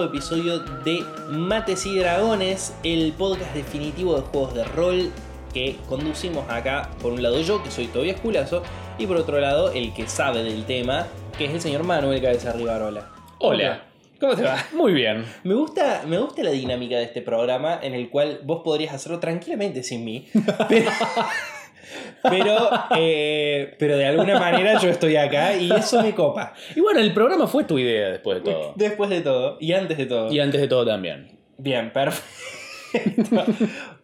nuevo episodio de Mates y Dragones, el podcast definitivo de juegos de rol que conducimos acá, por un lado yo, que soy Tobias Culazo, y por otro lado el que sabe del tema, que es el señor Manuel Cabeza Rivarola. Hola. ¿Cómo te va? Muy bien. Me gusta, me gusta la dinámica de este programa en el cual vos podrías hacerlo tranquilamente sin mí. Pero, pero, eh, pero de alguna manera yo estoy acá y eso me copa. Y bueno, el programa fue tu idea después de todo. Después de todo y antes de todo. Y antes de todo también. Bien, perfecto.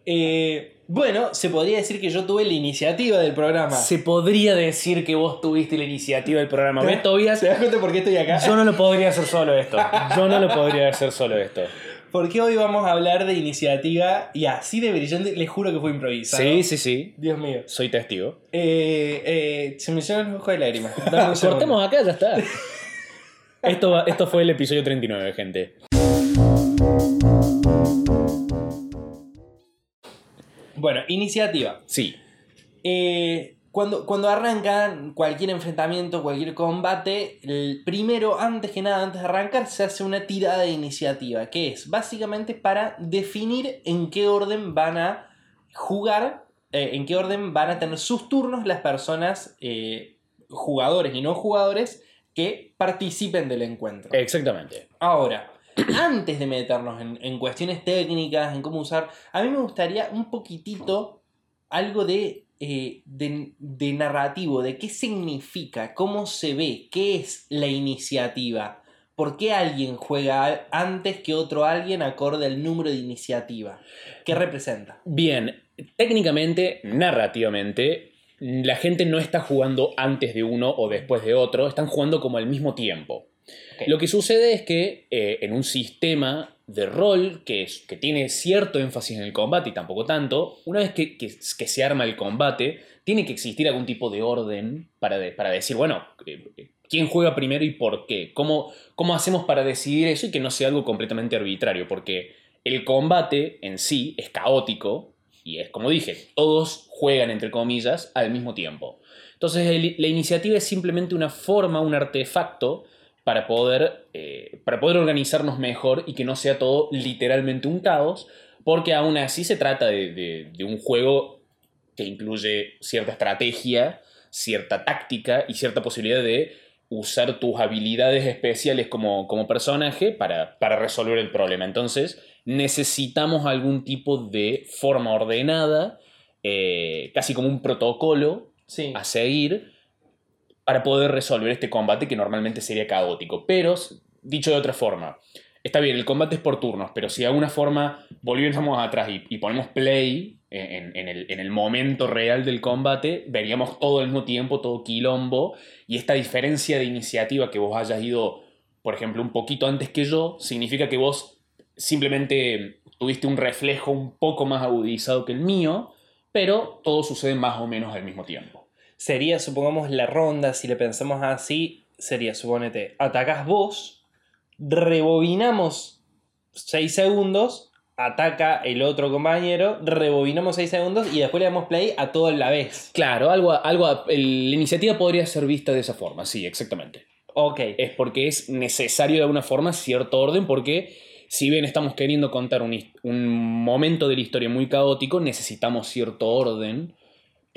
Eh, bueno, se podría decir que yo tuve la iniciativa del programa. Se podría decir que vos tuviste la iniciativa del programa. ¿Ves, Tobias? ¿Te das cuenta por qué estoy acá? Yo no lo podría hacer solo esto. Yo no lo podría hacer solo esto. Porque hoy vamos a hablar de iniciativa y así de brillante, les juro que fue improvisado. Sí, sí, sí. Dios mío. Soy testigo. Eh, eh, se me hicieron los ojos de lágrimas. Dame un segundo. Cortemos acá, ya está. Esto, va- esto fue el episodio 39, gente. Bueno, iniciativa. Sí. Eh, cuando, cuando arranca cualquier enfrentamiento, cualquier combate, el primero, antes que nada, antes de arrancar, se hace una tirada de iniciativa, que es básicamente para definir en qué orden van a jugar, eh, en qué orden van a tener sus turnos las personas, eh, jugadores y no jugadores, que participen del encuentro. Exactamente. Ahora, antes de meternos en, en cuestiones técnicas, en cómo usar, a mí me gustaría un poquitito algo de, eh, de, de narrativo, de qué significa, cómo se ve, qué es la iniciativa. ¿Por qué alguien juega antes que otro alguien acorde al número de iniciativa? ¿Qué representa? Bien, técnicamente, narrativamente, la gente no está jugando antes de uno o después de otro, están jugando como al mismo tiempo. Lo que sucede es que eh, en un sistema de rol que, es- que tiene cierto énfasis en el combate y tampoco tanto, una vez que, que- se arma el combate, tiene que existir algún tipo de orden para, para decir, bueno, eh, eh, quién juega primero y por qué, ¿Cómo, cómo hacemos para decidir eso y que no sea algo completamente arbitrario, porque el combate en sí es caótico y es como dije, todos juegan entre comillas al mismo tiempo. Entonces la iniciativa es simplemente una forma, un artefacto para poder, eh, para poder organizarnos mejor y que no sea todo literalmente un caos, porque aún así se trata de, de- de un juego que incluye cierta estrategia, cierta táctica y cierta posibilidad de usar tus habilidades especiales como, como personaje para, para resolver el problema. Entonces necesitamos algún tipo de forma ordenada, eh, casi como un protocolo Sí. a seguir para poder resolver este combate que normalmente sería caótico. Pero, dicho de otra forma, está bien, el combate es por turnos, pero si de alguna forma volviéramos atrás y, y ponemos play en, el momento real del combate, veríamos todo al mismo tiempo, todo quilombo, y esta diferencia de iniciativa que vos hayas ido, por ejemplo, un poquito antes que yo, significa que vos simplemente tuviste un reflejo un poco más agudizado que el mío, pero todo sucede más o menos al mismo tiempo. Sería, supongamos, la ronda, si le pensamos así, sería, suponete, atacás vos, rebobinamos 6 segundos, ataca el otro compañero, rebobinamos 6 segundos y después le damos play a todo a la vez. Claro, algo, algo, el- la iniciativa podría ser vista de esa forma, sí, exactamente. Ok. Es porque es necesario de alguna forma cierto orden, porque si bien estamos queriendo contar un, un momento de la historia muy caótico, necesitamos cierto orden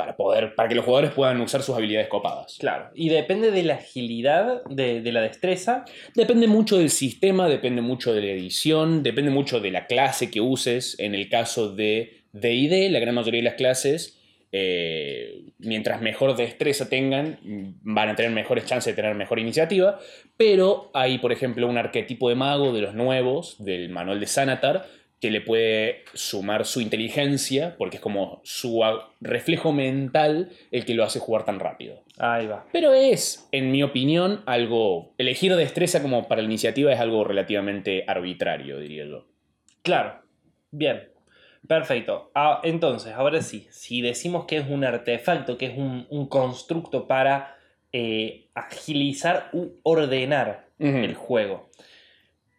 para, poder, para que los jugadores puedan usar sus habilidades copadas. Claro. Y depende de la agilidad, de, de la destreza. Depende mucho del sistema, depende mucho de la edición, depende mucho de la clase que uses. En el caso de DD, la gran mayoría de las clases, eh, mientras mejor destreza tengan, mm, van a tener mejores chances de tener mejor iniciativa. Pero hay, por ejemplo, un arquetipo de mago de los nuevos, del manual de Sanatar, que le puede sumar su inteligencia, porque es como su reflejo mental el que lo hace jugar tan rápido. Ahí va. Pero es, en mi opinión, algo. Elegir destreza como para la iniciativa es algo relativamente arbitrario, diría yo. Claro. Bien. Perfecto. Ah, entonces, ahora sí, si decimos que es un artefacto, que es un, un constructo para eh, agilizar u ordenar el juego.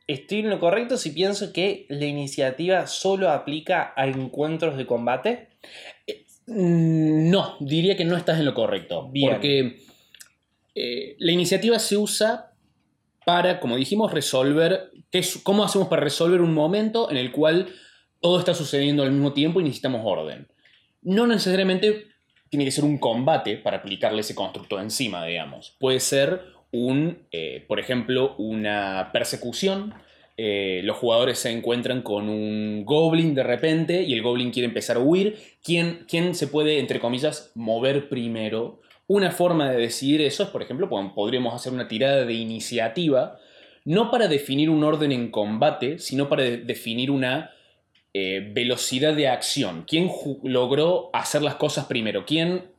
¿Estoy en lo correcto si pienso que la iniciativa solo aplica a encuentros de combate? Mm, No, diría que no estás en lo correcto. Bien. Porque Eh, la iniciativa se usa para, como dijimos, resolver. ¿qué ¿Cómo hacemos para resolver un momento en el cual todo está sucediendo al mismo tiempo y necesitamos orden? No necesariamente tiene que ser un combate para aplicarle ese constructo encima, digamos. Puede ser un, eh, por ejemplo, una persecución. Eh, los jugadores se encuentran con un goblin de repente y el goblin quiere empezar a huir. ¿Quién, quién se puede, entre comillas, mover primero? Una forma de decidir eso es, por ejemplo, pod- podríamos hacer una tirada de iniciativa, no para definir un orden en combate, sino para de- definir una eh, velocidad de acción. ¿Quién logró hacer las cosas primero? ¿Quién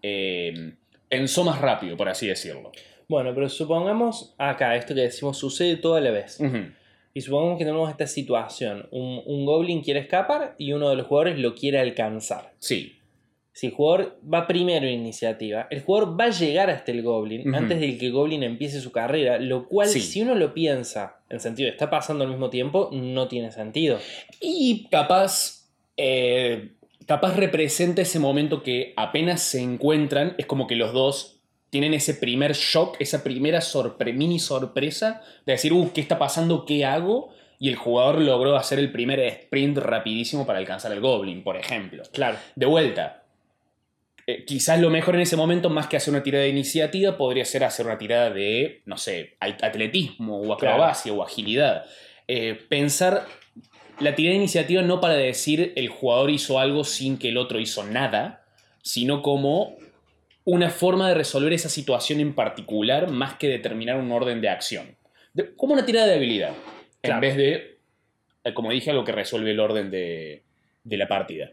pensó más rápido, por así decirlo? Bueno, pero supongamos acá, esto que decimos sucede toda la vez. Y supongamos que tenemos esta situación. Un, un goblin quiere escapar y uno de los jugadores lo quiere alcanzar. Sí, Si el jugador va primero en iniciativa, el jugador va a llegar hasta el goblin antes de que el goblin empiece su carrera, lo cual Sí. si uno lo piensa en sentido de está pasando al mismo tiempo, no tiene sentido. Y capaz, eh, capaz representa ese momento que apenas se encuentran, es como que los dos tienen ese primer shock, esa primera sorpre- mini sorpresa de decir, uh, ¿qué está pasando? ¿Qué hago? Y el jugador logró hacer el primer sprint rapidísimo para alcanzar al goblin, por ejemplo. Claro. De vuelta, eh, quizás lo mejor en ese momento, más que hacer una tirada de iniciativa, podría ser hacer una tirada de, no sé, atletismo o Claro. acrobacia o agilidad. Eh, pensar la tirada de iniciativa no para decir el jugador hizo algo sin que el otro hizo nada, sino como una forma de resolver esa situación en particular más que determinar un orden de acción. De- como una tirada de habilidad, Claro. en vez de, eh, como dije, algo que resuelve el orden de, de la partida.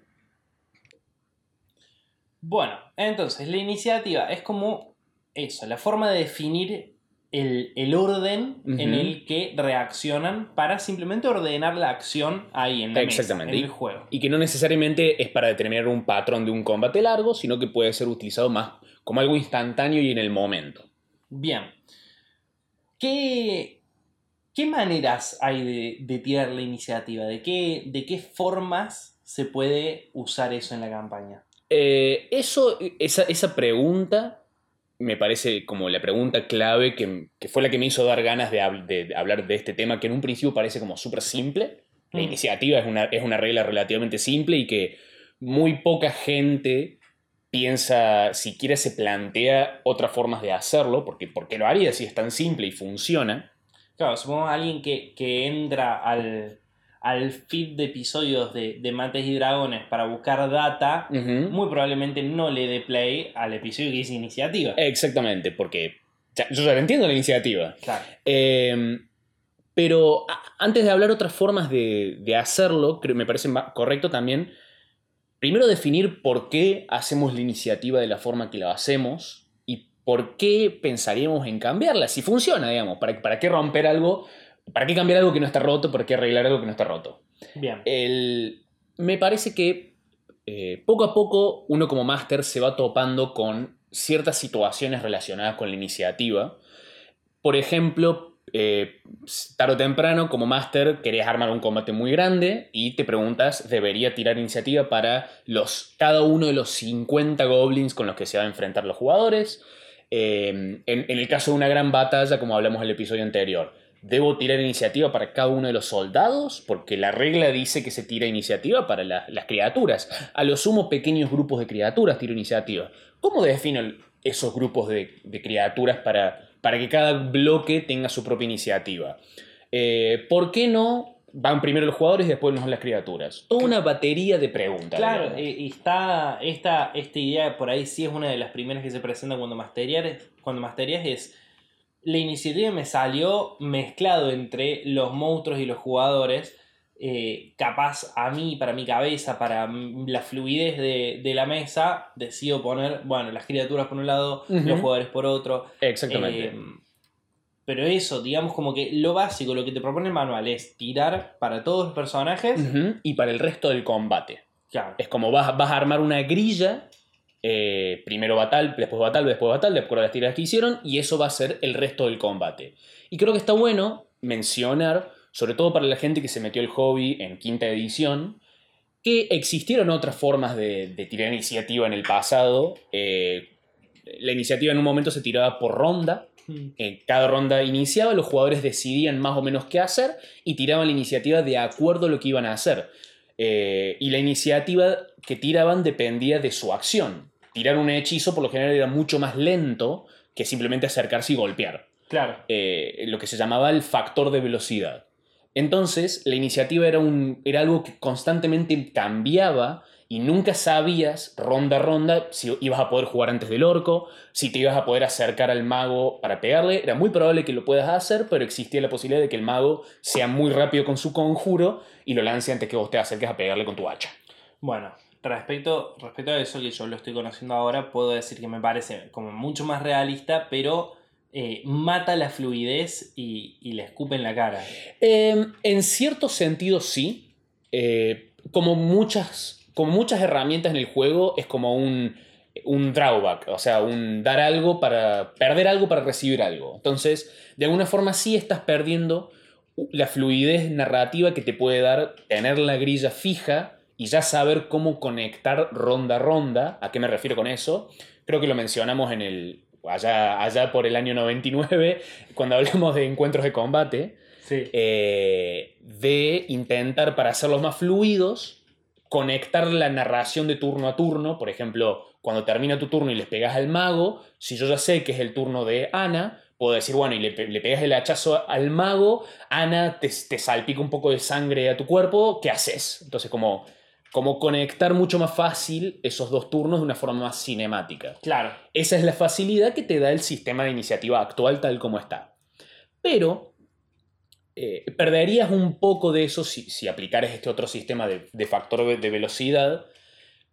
Bueno, entonces la iniciativa es como eso, la forma de definir el, el orden en el que reaccionan para simplemente ordenar la acción ahí en la mesa, Exactamente. en el juego. Y que no necesariamente es para determinar un patrón de un combate largo, sino que puede ser utilizado más como algo instantáneo y en el momento. Bien. ¿Qué, qué maneras hay de, de tirar la iniciativa? ¿De qué, ¿De qué formas se puede usar eso en la campaña? Eh, eso, esa, esa pregunta me parece como la pregunta clave que, que fue la que me hizo dar ganas de, hab- de- de hablar de este tema, que en un principio parece como súper simple. La Mm. iniciativa es una, es una regla relativamente simple y que muy poca gente piensa, siquiera se plantea otras formas de hacerlo, porque ¿por qué lo haría si es tan simple y funciona? Claro, supongamos a alguien que, que entra al, al feed de episodios de, de Mates y Dragones para buscar data, muy probablemente no le dé play al episodio que dice iniciativa. Exactamente, porque ya- yo ya entiendo la iniciativa. Claro. Eh, pero antes de hablar otras formas de, de hacerlo, creo, me parece correcto también, primero definir por qué hacemos la iniciativa de la forma que la hacemos y por qué pensaríamos en cambiarla, si funciona, digamos, para, para qué romper algo, para qué cambiar algo que no está roto, para qué arreglar algo que no está roto. Bien. El- me parece que eh, poco a poco uno como máster se va topando con ciertas situaciones relacionadas con la iniciativa. Por ejemplo, eh, tarde o temprano como máster querés armar un combate muy grande y te preguntas, ¿debería tirar iniciativa para los, cada uno de los 50 goblins con los que se van a enfrentar los jugadores? Eh, en, en el caso de una gran batalla, como hablamos en el episodio anterior, ¿Debo tirar iniciativa para cada uno de los soldados? Porque la regla dice que se tira iniciativa para la- las criaturas. A lo sumo, pequeños grupos de criaturas tiro iniciativa. ¿Cómo defino esos grupos de, de criaturas para, para que cada bloque tenga su propia iniciativa? Eh, ¿Por qué no van primero los jugadores y después las criaturas? Toda una batería de preguntas. Claro, eh, y está esta, esta idea por ahí sí es una de las primeras que se presenta cuando masterías, cuando masterías es la iniciativa me salió mezclado entre los monstruos y los jugadores. eh, capaz a mí, para mi cabeza, para la fluidez de, de la mesa, decido poner, bueno, las criaturas por un lado, los jugadores por otro. Exactamente. Eh, pero eso, digamos como que lo básico, lo que te propone el manual es tirar para todos los personajes. Y para el resto del combate. Claro. Es como vas, vas a armar una grilla, eh, primero batal, después batal, después batal, de acuerdo a las tiradas que hicieron, y eso va a ser el resto del combate. Y creo que está bueno mencionar, sobre todo para la gente que se metió el hobby en quinta edición, que existieron otras formas de, de tirar iniciativa en el pasado. Eh, la iniciativa en un momento se tiraba por ronda, Mm. En cada ronda iniciaba, los jugadores decidían más o menos qué hacer y tiraban la iniciativa de acuerdo a lo que iban a hacer. Eh, y la iniciativa que tiraban dependía de su acción. Tirar un hechizo por lo general era mucho más lento que simplemente acercarse y golpear. Claro. Eh, lo que se llamaba el factor de velocidad. Entonces, la iniciativa era, un, era algo que constantemente cambiaba y nunca sabías, ronda a ronda, si ibas a poder jugar antes del orco, si te ibas a poder acercar al mago para pegarle. Era muy probable que lo puedas hacer, pero existía la posibilidad de que el mago sea muy rápido con su conjuro y lo lance antes que vos te acerques a pegarle con tu hacha. Bueno, respecto, respecto a eso que yo lo estoy conociendo ahora, puedo decir que me parece como mucho más realista, pero eh, mata la fluidez y, le escupe en la cara. Eh, en cierto sentido, sí. Eh, como, muchas, como muchas herramientas en el juego, es como un, un drawback, o sea, un dar algo para. perder algo para recibir algo. Entonces, de alguna forma, sí estás perdiendo la fluidez narrativa que te puede dar tener la grilla fija y ya saber cómo conectar ronda a ronda. ¿A qué me refiero con eso? Creo que lo mencionamos en el. Allá, allá por el año 99, cuando hablamos de encuentros de combate, Sí. eh, de intentar, para hacerlos más fluidos, conectar la narración de turno a turno. Por ejemplo, cuando termina tu turno y les pegas al mago, si yo ya sé que es el turno de Ana, puedo decir, bueno, y le, le pegas el hachazo al mago, Ana te, te salpica un poco de sangre a tu cuerpo, ¿qué haces? Entonces, como, como conectar mucho más fácil esos dos turnos de una forma más cinemática. Claro. Esa es la facilidad que te da el sistema de iniciativa actual tal como está. Pero eh, perderías un poco de eso si, si aplicaras este otro sistema de, de factor de- velocidad,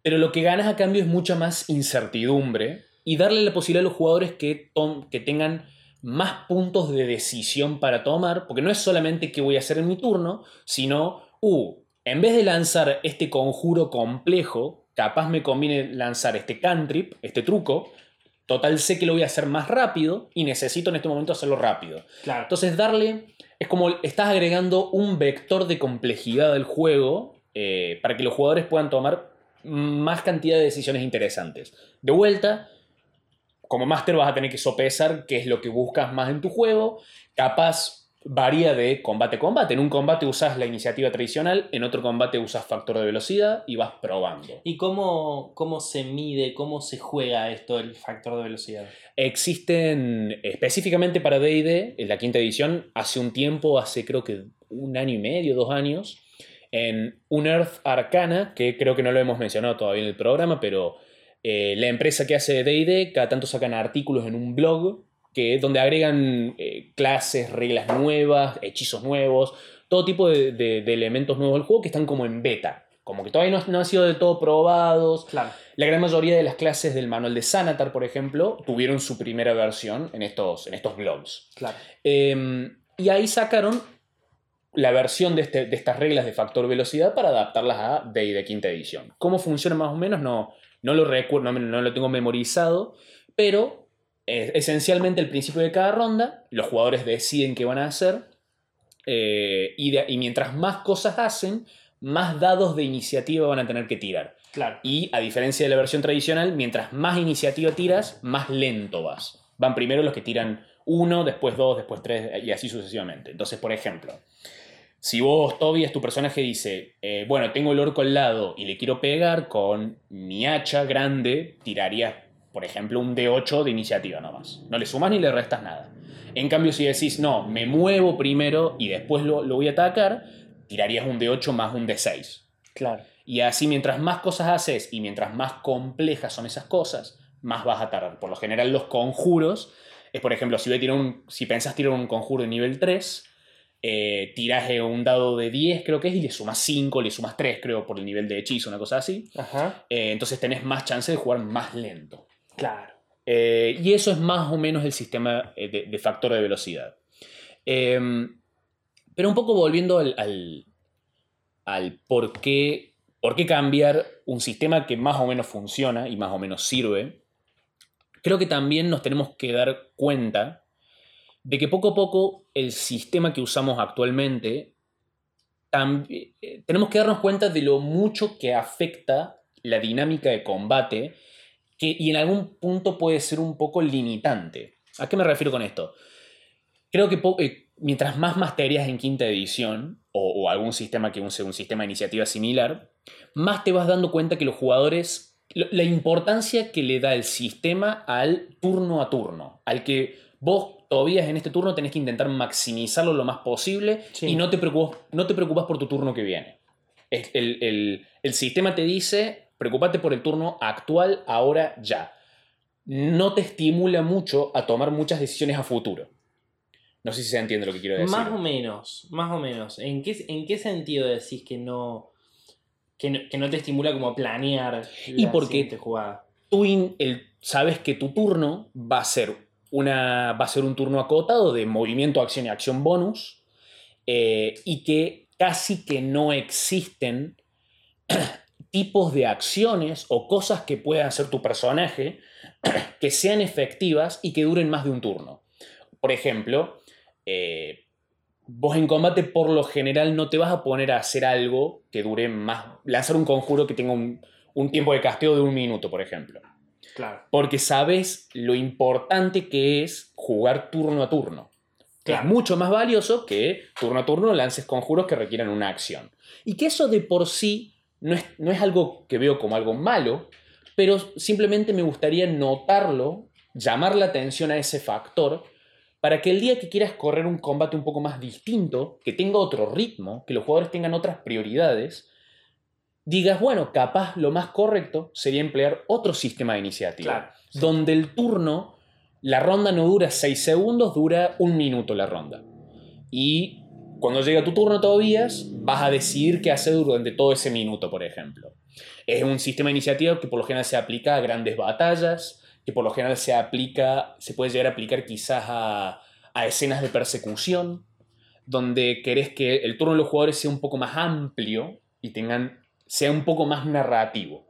pero lo que ganas a cambio es mucha más incertidumbre y darle la posibilidad a los jugadores que, que tengan más puntos de decisión para tomar, porque no es solamente qué voy a hacer en mi turno, sino, uh, en vez de lanzar este conjuro complejo, capaz me conviene lanzar este cantrip, este truco, total sé que lo voy a hacer más rápido y necesito en este momento hacerlo rápido. Claro. Entonces darle, es como estás agregando un vector de complejidad al juego eh, para que los jugadores puedan tomar más cantidad de decisiones interesantes. De vuelta, como máster vas a tener que sopesar qué es lo que buscas más en tu juego. Capaz varía de combate a combate. En un combate usas la iniciativa tradicional, en otro combate usas factor de velocidad y vas probando. ¿Y cómo, cómo se mide, cómo se juega esto, el factor de velocidad? Existen específicamente para DD, en la quinta edición, hace un tiempo, hace creo que un año y medio, dos años, en Unearth Arcana, que creo que no lo hemos mencionado todavía en el programa, pero eh, la empresa que hace DD, cada tanto sacan artículos en un blog que, donde agregan eh, clases, reglas nuevas, hechizos nuevos, todo tipo de, de- de elementos nuevos del juego que están como en beta. Como que todavía no, no han sido del todo probados. Claro. La gran mayoría de las clases del manual de Sanatar, por ejemplo, tuvieron su primera versión en estos, en estos blogs. Claro. Eh, y ahí sacaron la versión de, este- de estas reglas de factor velocidad para adaptarlas a Day de quinta edición. ¿Cómo funciona más o menos? No, no lo recuerdo, no, lo tengo memorizado, pero esencialmente al principio de cada ronda, los jugadores deciden qué van a hacer eh, y, de- y mientras más cosas hacen, más dados de iniciativa van a tener que tirar. Claro. Y a diferencia de la versión tradicional, mientras más iniciativa tiras, más lento vas. Van primero los que tiran uno, después dos, después tres y así sucesivamente. Entonces, por ejemplo, si vos, Tobias, tu personaje dice, eh, bueno, tengo el orco al lado y le quiero pegar con mi hacha grande, tirarías, por ejemplo, un D8 de iniciativa nomás. No le sumas ni le restas nada. En cambio, si decís, no, me muevo primero y después lo, lo voy a atacar, tirarías un D8 más un D6. Claro. Y así mientras más cosas haces y mientras más complejas son esas cosas, más vas a tardar. Por lo general los conjuros es, por ejemplo, si, voy a tirar un, si pensás tirar un conjuro de nivel 3, eh, tirás eh, un dado de 10 creo que es y le sumas 5, le sumas 3 creo por el nivel de hechizo, una cosa así. Ajá. Eh, entonces tenés más chance de jugar más lento. Claro. Eh, y eso es más o menos el sistema eh, de, factor de velocidad. Eh, pero un poco volviendo al, al, al por, qué, por qué cambiar un sistema que más o menos funciona y más o menos sirve, creo que también nos tenemos que dar cuenta de que poco a poco el sistema que usamos actualmente, eh, tenemos que darnos cuenta de lo mucho que afecta la dinámica de combate que, y en algún punto puede ser un poco limitante. ¿A qué me refiero con esto? Creo que eh, mientras más masterías en quinta edición, o, o algún sistema que use un sistema de iniciativa similar, más te vas dando cuenta que los jugadores, la importancia que le da el sistema al turno a turno, al que vos todavía en este turno tenés que intentar maximizarlo lo más posible Sí. y no te, preocupas, no te preocupas por tu turno que viene. El, el- el sistema te dice, preocupate por el turno actual, ahora, ya. No te estimula mucho a tomar muchas decisiones a futuro. No sé si se entiende lo que quiero decir. Más o menos, más o menos. ¿En qué, en qué sentido decís que no, que no, que no te estimula como a planear Y la porque- jugada? Tú in- el- sabes que tu turno va a ser una va a ser un turno acotado de movimiento, acción y acción bonus eh, y que casi que no existen tipos de acciones o cosas que pueda hacer tu personaje que sean efectivas y que duren más de un turno. Por ejemplo, eh, vos en combate por lo general no te vas a poner a hacer algo que dure más, lanzar un conjuro que tenga un, un tiempo de casteo de un minuto, por ejemplo. Claro. Porque sabes lo importante que es jugar turno a turno. Claro. Es mucho más valioso que turno a turno lances conjuros que requieran una acción. Y que eso de por sí no es, no es algo que veo como algo malo, pero simplemente me gustaría notarlo, llamar la atención a ese factor, para que el día que quieras correr un combate un poco más distinto, que tenga otro ritmo, que los jugadores tengan otras prioridades, digas, bueno, capaz lo más correcto sería emplear otro sistema de iniciativa Claro. donde el turno, la ronda no dura 6 segundos, dura un minuto la ronda. Y cuando llega tu turno todavía, vas a decidir qué hacer durante todo ese minuto, por ejemplo. Es un sistema de iniciativa que por lo general se aplica a grandes batallas, que por lo general se aplica, se puede llegar a aplicar quizás a, a escenas de persecución, donde querés que el turno de los jugadores sea un poco más amplio y tengan, sea un poco más narrativo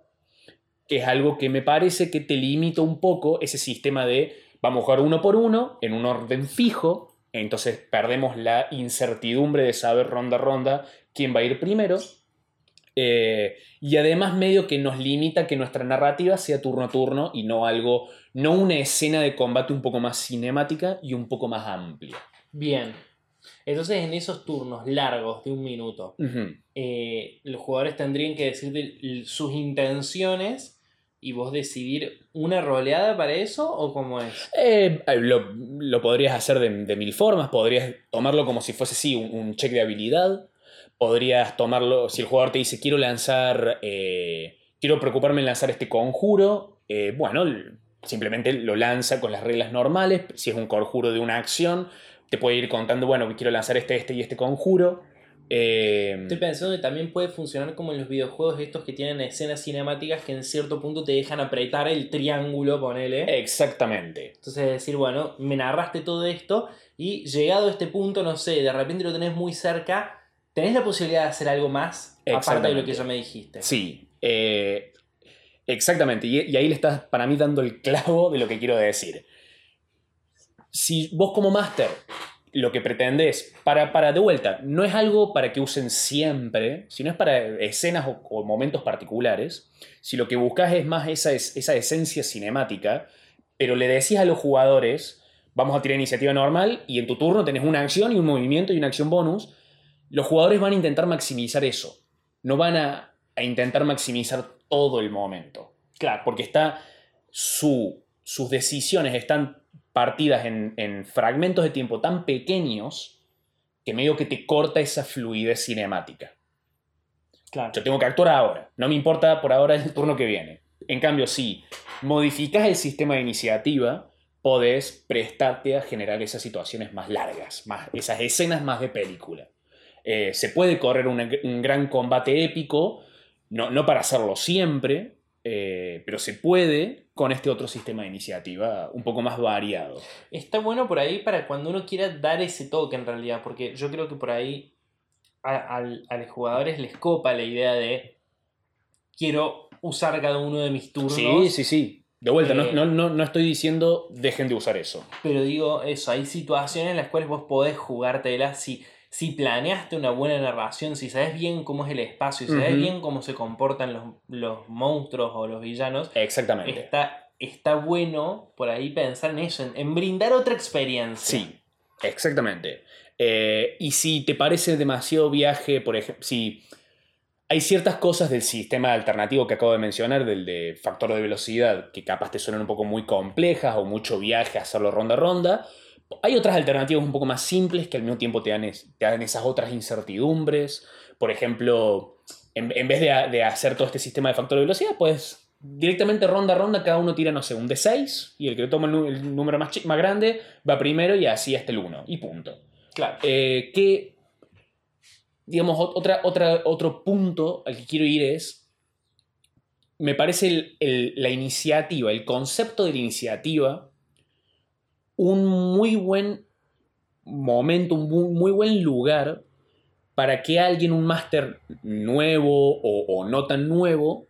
que es algo que me parece que te limita un poco ese sistema de vamos a jugar uno por uno en un orden fijo, entonces perdemos la incertidumbre de saber ronda a ronda quién va a ir primero. Eh, y además medio que nos limita que nuestra narrativa sea turno a turno y no algo, no una escena de combate un poco más cinemática y un poco más amplia. Bien. Entonces, en esos turnos largos de un minuto, eh, los jugadores tendrían que decirte l- sus intenciones y vos decidir una roleada para eso o cómo es. Eh, lo, lo podrías hacer de, de mil formas. Podrías tomarlo como si fuese sí, un, un check de habilidad. Podrías tomarlo, si el jugador te dice quiero lanzar, eh, quiero preocuparme en lanzar este conjuro, eh, bueno, simplemente lo lanza con las reglas normales. Si es un conjuro de una acción, te puede ir contando, bueno, quiero lanzar este, este y este conjuro. Eh, Estoy pensando que también puede funcionar como en los videojuegos estos que tienen escenas cinemáticas que en cierto punto te dejan apretar el triángulo, ponele. exactamente. Entonces decir, bueno, me narraste todo esto y llegado a este punto, no sé, de repente lo tenés muy cerca, tenés la posibilidad de hacer algo más aparte de lo que ya me dijiste. Sí, eh, exactamente. Y, y ahí le estás para mí dando el clavo de lo que quiero decir. Si vos como máster lo que pretendés, para, para de vuelta, no es algo para que usen siempre, sino es para escenas o, o momentos particulares. Si lo que buscas es más esa, es- esa esencia cinemática, pero le decís a los jugadores, vamos a tirar iniciativa normal y en tu turno tenés una acción y un movimiento y una acción bonus, los jugadores van a intentar maximizar eso. No van a, a intentar maximizar todo el momento. Claro, porque está su, sus decisiones están partidas en, en fragmentos de tiempo tan pequeños que medio que te corta esa fluidez cinemática. Claro. Yo tengo que actuar ahora, no me importa por ahora el turno que viene. En cambio, si modificas el sistema de iniciativa, podés prestarte a generar esas situaciones más largas, más, esas escenas más de película. Eh, se puede correr una- un gran combate épico, no, no para hacerlo siempre, eh, pero se puede con este otro sistema de iniciativa un poco más variado. Está bueno por ahí para cuando uno quiera dar ese toque en realidad, porque yo creo que por ahí a, a los jugadores les copa la idea de quiero usar cada uno de mis turnos. Sí, sí, sí. De vuelta, no, Eh, no, no, no estoy diciendo dejen de usar eso. Pero digo eso, hay situaciones en las cuales vos podés jugártela si, si planeaste una buena narración, si sabes bien cómo es el espacio, si sabes bien cómo se comportan los, los monstruos o los villanos, Exactamente. está está bueno por ahí pensar en eso, en, en brindar otra experiencia. Sí, exactamente. Eh, y si te parece demasiado viaje, por ejemplo, si hay ciertas cosas del sistema alternativo que acabo de mencionar, del de factor de velocidad, que capaz te suenan un poco muy complejas o mucho viaje hacerlo ronda a ronda, hay otras alternativas un poco más simples que al mismo tiempo te dan, es- te dan esas otras incertidumbres. Por ejemplo, en, en vez de, de hacer todo este sistema de factor de velocidad, pues directamente ronda a ronda cada uno tira, no sé, un D6 y el que toma el, número más, más grande va primero y así hasta el 1 y punto. Claro. Eh, que, digamos, ot- otra, otra, otro punto al que quiero ir es, me parece el- el- la iniciativa, el concepto de la iniciativa, un muy buen momento, un muy, buen lugar para que alguien, un máster nuevo o, o no tan nuevo,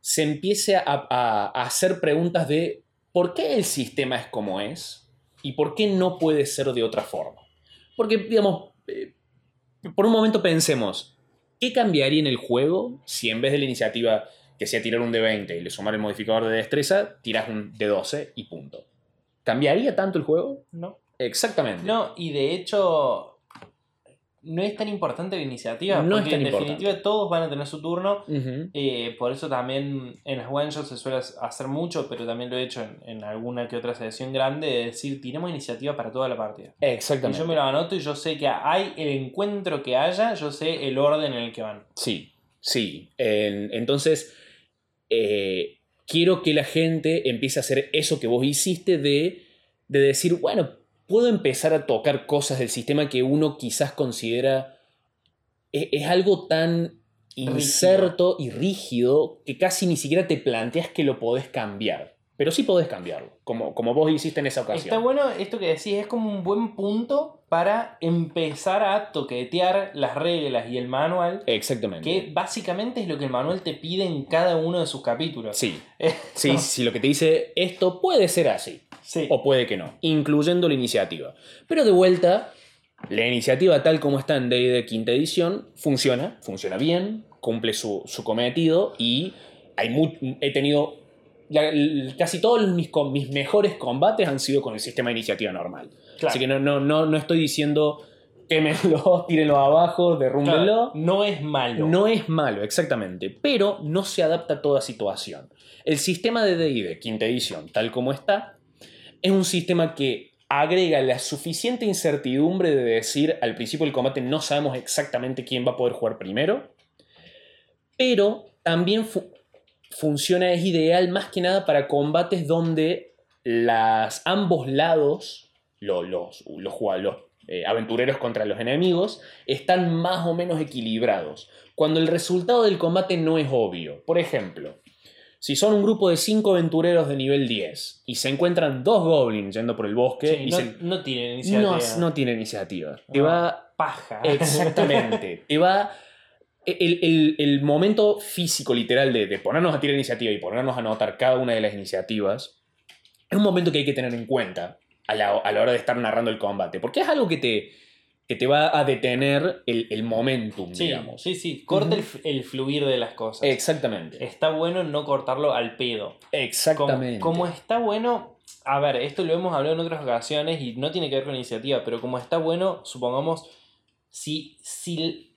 se empiece a hacer preguntas de por qué el sistema es como es y por qué no puede ser de otra forma. Porque, digamos, eh, por un momento pensemos, ¿qué cambiaría en el juego si en vez de la iniciativa que sea tirar un D20 y le sumar el modificador de destreza, tiras un D12 y punto? ¿Cambiaría tanto el juego? No. Exactamente. No, y de hecho no es tan importante la iniciativa, No es porque tan en importante. definitiva todos van a tener su turno. Eh, por eso también en las one shots se suele hacer mucho, pero también lo he hecho en, en alguna que otra sesión grande, de decir, tenemos iniciativa para toda la partida. Y Exactamente. yo me lo anoto y yo sé que hay el encuentro que haya, yo sé el orden en el que van. Sí, sí. En- entonces, eh, quiero que la gente empiece a hacer eso que vos hiciste de, de decir, bueno, puedo empezar a tocar cosas del sistema que uno quizás considera e- es, algo tan incerto y rígido que casi ni siquiera te planteas que lo podés cambiar. Pero sí podés cambiarlo, como, como vos hiciste en esa ocasión. Está bueno esto que decís, es como un buen punto para empezar a toquetear las reglas y el manual, Exactamente. que básicamente es lo que el manual te pide en cada uno de sus capítulos. Sí, sí, sí, lo que te dice esto puede ser así. Sí. o puede que no, incluyendo la iniciativa. Pero de vuelta, la iniciativa tal como está en D&D quinta edición funciona, funciona bien, cumple su, su cometido y hay he tenido la- casi todos mis, mejores combates han sido con el sistema de iniciativa normal. Claro. Así que no, no, no, no estoy diciendo quémenlo, tírenlo abajo, derrúmbenlo. Claro, no es malo. No es malo, exactamente, pero no se adapta a toda situación. El sistema de D&D quinta edición, tal como está, es un sistema que agrega la suficiente incertidumbre de decir al principio del combate no sabemos exactamente quién va a poder jugar primero, pero también funciona, es ideal más que nada para combates donde las, ambos lados, lo- los, los, los, eh, aventureros contra los enemigos, están más o menos equilibrados. Cuando el resultado del combate no es obvio. Por ejemplo, si son un grupo de 5 aventureros de nivel 10 y se encuentran dos goblins yendo por el bosque Sí, y no, se- no tiene iniciativa. no, no tiene iniciativa. Te va Paja. Exactamente. Te va. El, el- el momento físico, literal, de, de ponernos a tirar iniciativa y ponernos a anotar cada una de las iniciativas, es un momento que hay que tener en cuenta a la, a la hora de estar narrando el combate. Porque es algo que te, que te va a detener el, el momentum, Sí, digamos. sí, sí. Corta el, f- el fluir de las cosas. Exactamente. Está bueno no cortarlo al pedo. Como, Exactamente. como está bueno, a ver, esto lo hemos hablado en otras ocasiones y no tiene que ver con iniciativa, pero como está bueno, supongamos, si, si,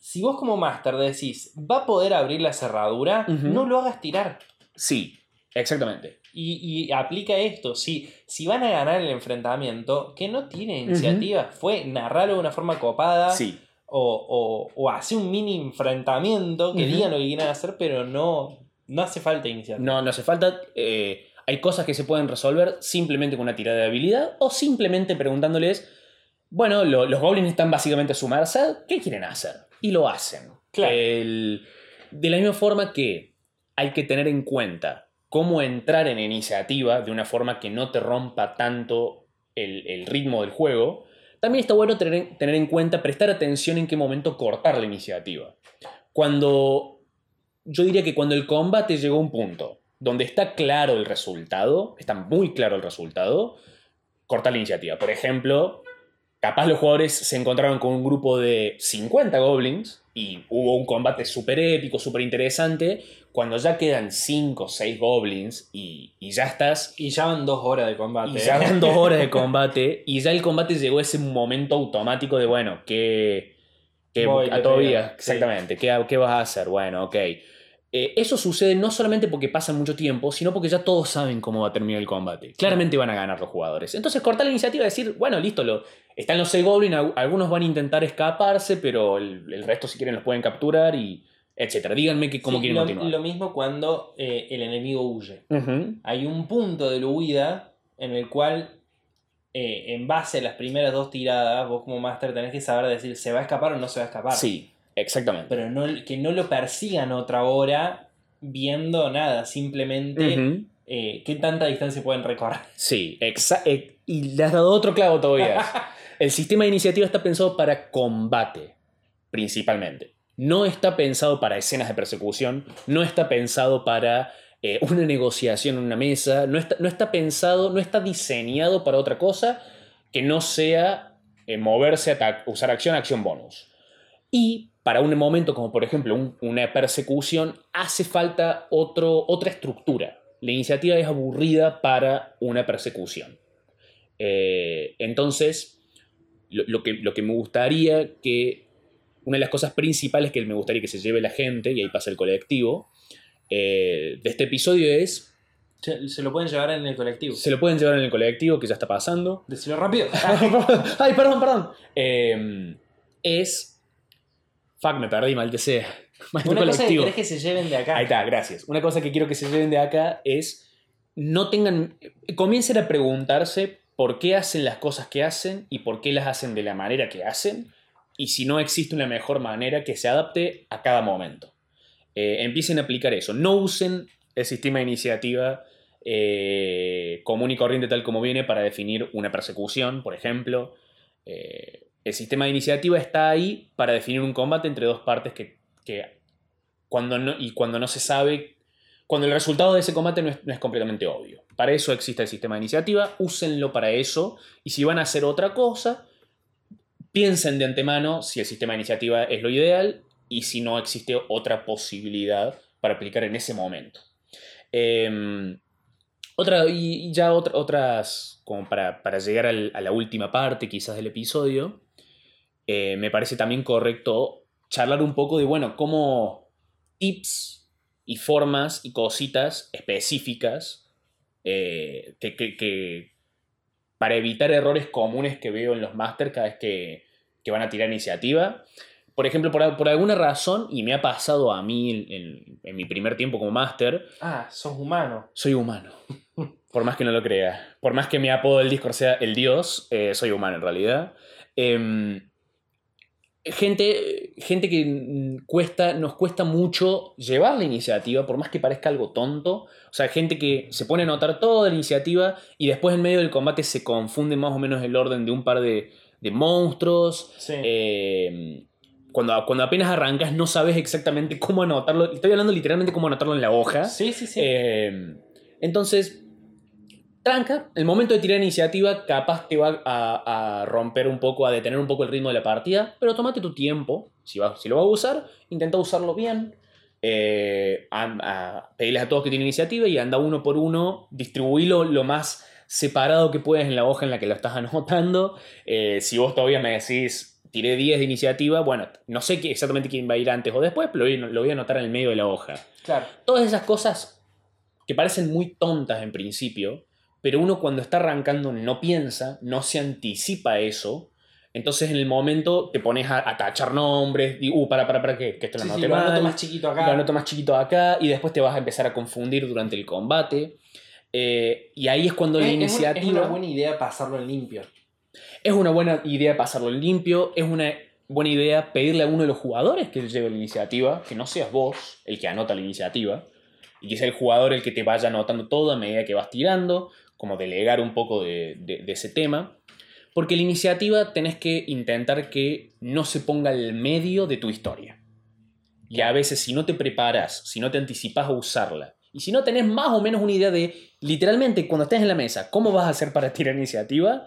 si vos como máster decís, va a poder abrir la cerradura, no lo hagas tirar. Sí, exactamente. Y, y aplica esto, si, si van a ganar el enfrentamiento, que no tiene iniciativa, fue narrarlo de una forma copada Sí. o, o, o hacer un mini enfrentamiento que digan lo que quieran hacer, pero no, no hace falta iniciativa. No, no hace falta. eh, hay cosas que se pueden resolver simplemente con una tirada de habilidad o simplemente preguntándoles, bueno, lo- los goblins están básicamente a su merced, ¿qué quieren hacer? Y lo hacen. Claro. El- de la misma forma que hay que tener en cuenta cómo entrar en iniciativa de una forma que no te rompa tanto el, el ritmo del juego, también está bueno tener, en- tener en cuenta, prestar atención en qué momento cortar la iniciativa. Cuando yo diría que cuando el combate llegó a un punto donde está claro el resultado, está muy claro el resultado, corta la iniciativa. Por ejemplo, capaz los jugadores se encontraron con un grupo de 50 goblins y hubo un combate súper épico, súper interesante. Cuando ya quedan 5 o 6 goblins y, y ya estás Y ya van dos horas de combate. y ya van dos horas de combate y ya el combate llegó a ese momento automático de, bueno, ¿qué, qué- Voy, a sí. Exactamente, ¿qué, qué vas a hacer? Bueno, ok. Eh, eso sucede no solamente porque pasa mucho tiempo, sino porque ya todos saben cómo va a terminar el combate. Claramente van a ganar los jugadores. Entonces cortar la iniciativa y decir, bueno, listo, lo, están los seis goblins, al- algunos van a intentar escaparse, pero el, el resto si quieren los pueden capturar y etcétera. Díganme que, cómo Sí, quieren lo, continuar. lo mismo cuando eh, el enemigo huye. Hay un punto de la huida en el cual, eh, en base a las primeras dos tiradas, vos como máster tenés que saber decir, ¿se va a escapar o no se va a escapar? Sí, exactamente. Pero no, que no lo persigan otra hora viendo nada, simplemente eh, qué tanta distancia pueden recorrer. Sí, y le has dado otro clavo todavía. El sistema de iniciativa está pensado para combate, principalmente. No está pensado para escenas de persecución, no está pensado para eh, una negociación en una mesa, no está, no está pensado, no está diseñado para otra cosa que no sea eh, moverse, usar acción, acción bonus. Y para un momento como por ejemplo un- una persecución hace falta otra estructura. La iniciativa es aburrida para una persecución. Eh, entonces, lo, lo que, lo que me gustaría que, una de las cosas principales que me gustaría que se lleve la gente, y ahí pasa el colectivo, eh, de este episodio es, Se, se lo pueden llevar en el colectivo. se lo pueden llevar en el colectivo, que ya está pasando. Decirlo rápido. Ay, perdón, perdón. Eh, es... Fuck, me perdí, mal que sea. Una cosa que querés que se lleven de acá. Ahí está, gracias. Una cosa que quiero que se lleven de acá es no tengan, comiencen a preguntarse por qué hacen las cosas que hacen y por qué las hacen de la manera que hacen y si no existe una mejor manera que se adapte a cada momento. Eh, empiecen a aplicar eso. No usen el sistema de iniciativa eh, común y corriente tal como viene para definir una persecución, por ejemplo. Eh, el sistema de iniciativa está ahí para definir un combate entre dos partes que, cuando y cuando no se sabe, cuando el resultado de ese combate no es, no es completamente obvio. Para eso existe el sistema de iniciativa, úsenlo para eso, y si van a hacer otra cosa, piensen de antemano si el sistema de iniciativa es lo ideal y si no existe otra posibilidad para aplicar en ese momento. Em, otra, y ya otra- otras, como para, para llegar a la última parte quizás del episodio, eh, me parece también correcto charlar un poco de, bueno, cómo tips y formas y cositas específicas eh, que, que- que- para evitar errores comunes que veo en los máster cada vez que, que van a tirar iniciativa. Por ejemplo, por, por alguna razón, y me ha pasado a mí en, en- en mi primer tiempo como máster, Ah, sos humano. soy humano. Por más que no lo crea. Por más que mi apodo del Discord sea el Dios, eh, soy humano en realidad. Em, gente, gente que mm, cuesta, nos cuesta mucho llevar la iniciativa, por más que parezca algo tonto. O sea, gente que se pone a anotar toda la iniciativa y después en medio del combate se confunde más o menos el orden de un par de, de monstruos. Sí. Eh, cuando, cuando apenas arrancas no sabes exactamente cómo anotarlo. Estoy hablando literalmente cómo anotarlo en la hoja. sí, sí, sí. Eh, entonces, tranca, el momento de tirar iniciativa capaz te va a, a romper un poco, a detener un poco el ritmo de la partida, pero tómate tu tiempo, si, va- si lo vas a usar, intenta usarlo bien, eh, a, a- pediles a todos que tienen iniciativa y anda uno por uno, distribuílo lo más separado que puedas en la hoja en la que lo estás anotando. Eh, si vos todavía me decís, tiré 10 de iniciativa, bueno, no sé qué- exactamente quién va a ir antes o después, pero lo voy- lo voy a anotar en el medio de la hoja. claro. Todas esas cosas que parecen muy tontas en principio, pero uno cuando está arrancando no piensa, no se anticipa eso. Entonces en el momento te pones a, a tachar nombres, y, uh, para, para, para, que, que esto lo Sí, sí, anoto más chiquito acá. lo anoto más chiquito acá, y después te vas a empezar a confundir durante el combate. Eh, y ahí es cuando Es- la iniciativa... Es una buena idea pasarlo en limpio. Es una buena idea pasarlo en limpio, es una buena idea pedirle a uno de los jugadores que lleve la iniciativa, que no seas vos el que anota la iniciativa, y que sea el jugador el que te vaya anotando todo a medida que vas tirando, como delegar un poco de, ese tema. Porque la iniciativa tenés que intentar que no se ponga al medio de tu historia. Y a veces si no te preparas, si no te anticipas a usarla, y si no tenés más o menos una idea de, literalmente, cuando estés en la mesa, cómo vas a hacer para tirar iniciativa,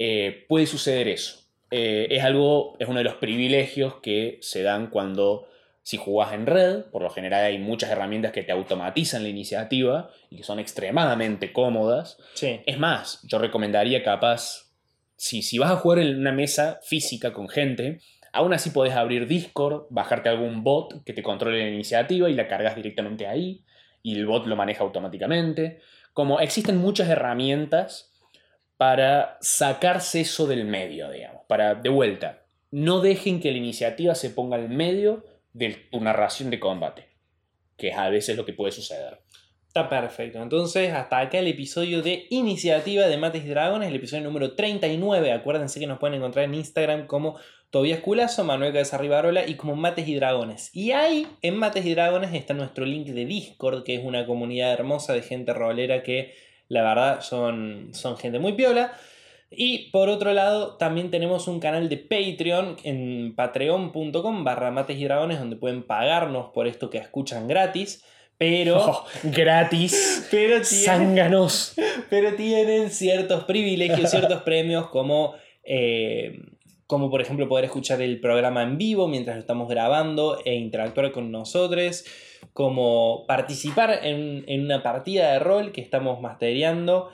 eh, puede suceder eso. eh, es algo, es uno de los privilegios que se dan cuando si jugás en red, por lo general hay muchas herramientas que te automatizan la iniciativa y que son extremadamente cómodas. Sí. Es más, yo recomendaría capaz, si, si vas a jugar en una mesa física con gente, aún así podés abrir Discord, bajarte algún bot que te controle la iniciativa y la cargas directamente ahí y el bot lo maneja automáticamente. Como existen muchas herramientas para sacarse eso del medio, digamos, para de vuelta. No dejen que la iniciativa se ponga al medio de tu narración de combate, que es a veces lo que puede suceder. Está perfecto. Entonces, hasta acá el episodio de iniciativa de Mates y Dragones, el episodio número 39. Acuérdense que nos pueden encontrar en Instagram como Tobias Culazo, Manuel Cabeza Rivarola y como Mates y Dragones. Y ahí, en Mates y Dragones, está nuestro link de Discord, que es una comunidad hermosa de gente rolera que, la verdad, son, son gente muy piola. Y por otro lado, también tenemos un canal de Patreon en patreon.com barra mates y dragones, donde pueden pagarnos por esto que escuchan gratis. Pero, Oh, gratis. pero, tienen, Zánganos. pero tienen ciertos privilegios, ciertos premios, como, eh, como por ejemplo poder escuchar el programa en vivo mientras lo estamos grabando e interactuar con nosotros, como participar en, en una partida de rol que estamos mastereando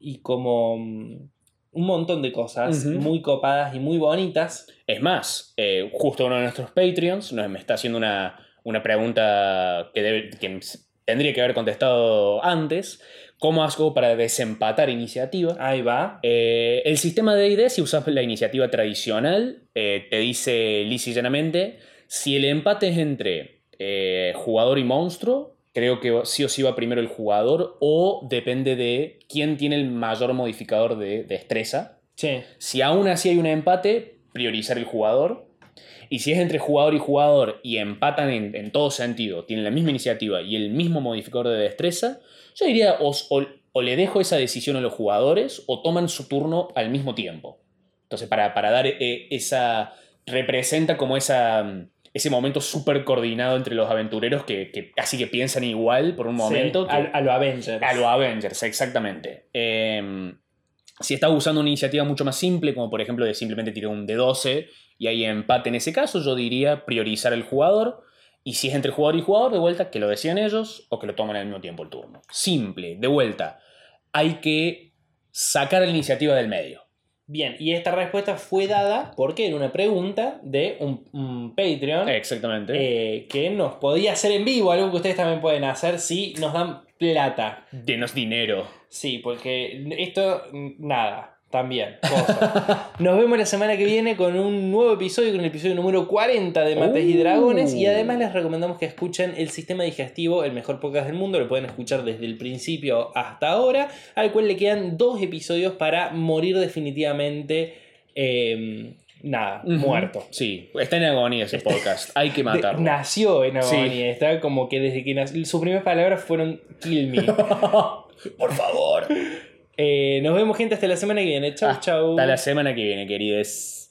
y como mm, un montón de cosas muy copadas y muy bonitas. Es más, eh, justo uno de nuestros Patreons nos me está haciendo una, una pregunta que, debe- que tendría que haber contestado antes. ¿Cómo hago para desempatar iniciativa? Ahí va. Eh, el sistema de ID, si usas la iniciativa tradicional, eh, te dice lisa y llanamente, si el empate es entre jugador y monstruo, creo que sí o sí va primero el jugador, o depende de quién tiene el mayor modificador de destreza. Sí. Si aún así hay un empate, priorizar el jugador. Y si es entre jugador y jugador y empatan en, en todo sentido, tienen la misma iniciativa y el mismo modificador de destreza, yo diría o le dejo esa decisión a los jugadores o toman su turno al mismo tiempo. Entonces, para, para dar eh, esa... representa como esa, mm, ese momento súper coordinado entre los aventureros que, que casi que piensan igual por un momento. Sí, que- a, a lo Avengers. a los Avengers, exactamente. Eh, si estás usando una iniciativa mucho más simple, como por ejemplo de simplemente tirar un D12 y hay empate en ese caso, yo diría priorizar el jugador. Y si es entre jugador y jugador, de vuelta, que lo decían ellos o que lo toman al mismo tiempo el turno. Simple, de vuelta. Hay que sacar la iniciativa del medio. Bien, y esta respuesta fue dada porque era una pregunta de un, un Patreon Exactamente. eh, que nos podía hacer en vivo, algo que ustedes también pueden hacer si nos dan plata. Denos dinero. Sí, porque esto, nada, también. cosa. Nos vemos la semana que viene con un nuevo episodio, con el episodio número 40 de Mates y. Dragones. Y además les recomendamos que escuchen El Sistema Digestivo, el mejor podcast del mundo. Lo pueden escuchar desde el principio hasta ahora, al cual le quedan dos episodios para morir definitivamente. eh, nada, muerto. Sí, está en agonía ese podcast. Hay que De- matarlo. nació en Sí. agonía. Está como que desde que nació. Sus primeras palabras fueron kill me. Por favor. Eh, nos vemos, gente, hasta la semana que viene. Chau, chau. Hasta la semana que viene, queridos.